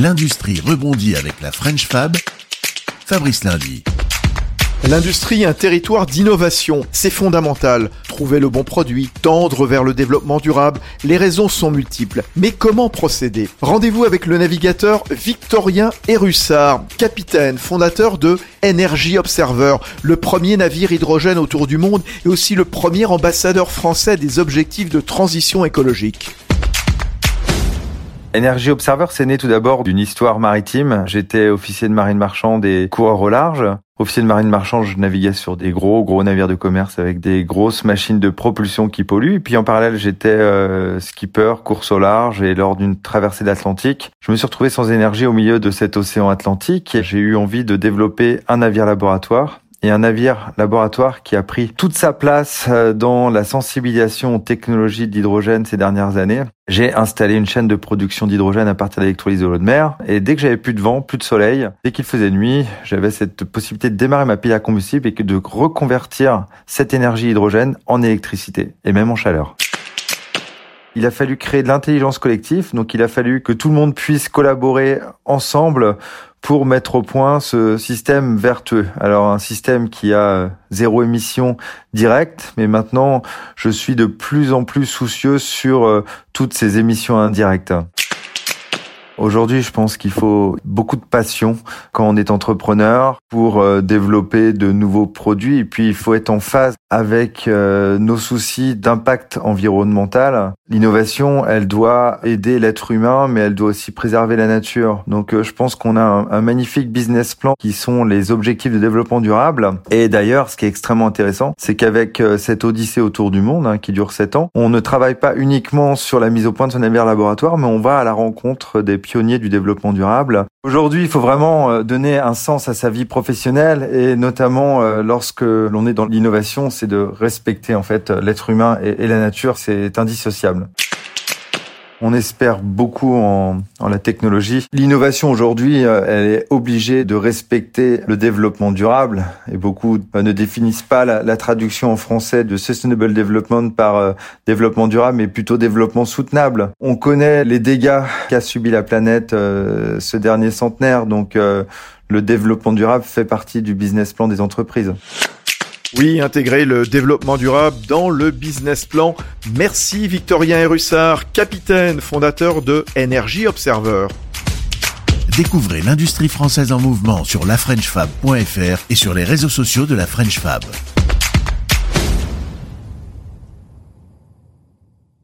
L'industrie rebondit avec la French Fab. Fabrice Lundi. L'industrie est un territoire d'innovation, c'est fondamental. Trouver le bon produit, tendre vers le développement durable, les raisons sont multiples. Mais comment procéder? Rendez-vous avec le navigateur Victorien Erussard, capitaine, fondateur de Energy Observer, le premier navire hydrogène autour du monde et aussi le premier ambassadeur français des objectifs de transition écologique. Energy Observer, c'est né tout d'abord d'une histoire maritime. J'étais officier de marine marchande et coureur au large. Officier de marine marchande, je naviguais sur des gros, gros navires de commerce avec des grosses machines de propulsion qui polluent. Puis en parallèle, j'étais euh, skipper, course au large et lors d'une traversée d'Atlantique, je me suis retrouvé sans énergie au milieu de cet océan Atlantique. J'ai eu envie de développer un navire laboratoire et un navire laboratoire qui a pris toute sa place euh, dans la sensibilisation aux technologies de ces dernières années. J'ai installé une chaîne de production d'hydrogène à partir d'électrolyse de l'eau de mer et dès que j'avais plus de vent, plus de soleil, dès qu'il faisait nuit, j'avais cette possibilité de démarrer ma pile à combustible et de reconvertir cette énergie hydrogène en électricité et même en chaleur. Il a fallu créer de l'intelligence collective, donc il a fallu que tout le monde puisse collaborer ensemble pour mettre au point ce système vertueux. Alors un système qui a zéro émission directe, mais maintenant je suis de plus en plus soucieux sur euh, toutes ces émissions indirectes. Aujourd'hui, je pense qu'il faut beaucoup de passion quand on est entrepreneur pour euh, développer de nouveaux produits. Et puis, il faut être en phase avec euh, nos soucis d'impact environnemental. L'innovation, elle doit aider l'être humain, mais elle doit aussi préserver la nature. Donc, euh, je pense qu'on a un, magnifique business plan qui sont les objectifs de développement durable. Et d'ailleurs, ce qui est extrêmement intéressant, c'est qu'avec cette odyssée autour du monde, hein, qui dure sept ans, on ne travaille pas uniquement sur la mise au point de son navire laboratoire, mais on va à la rencontre des pionnier du développement durable. Aujourd'hui, il faut vraiment euh, donner un sens à sa vie professionnelle et notamment euh, lorsque l'on est dans l'innovation, c'est de respecter en fait l'être humain et la nature, c'est indissociable. On espère beaucoup en, la technologie. L'innovation aujourd'hui, euh, elle est obligée de respecter le développement durable et beaucoup euh, ne définissent pas la, traduction en français de sustainable development par euh, développement durable, mais plutôt développement soutenable. On connaît les dégâts qu'a subi la planète ce dernier centenaire, donc le développement durable fait partie du business plan des entreprises. Oui, intégrer le développement durable dans le business plan. Merci Victorien Erussard, capitaine, fondateur de Energy Observer. Découvrez l'industrie française en mouvement sur lafrenchfab.fr et sur les réseaux sociaux de la French Fab.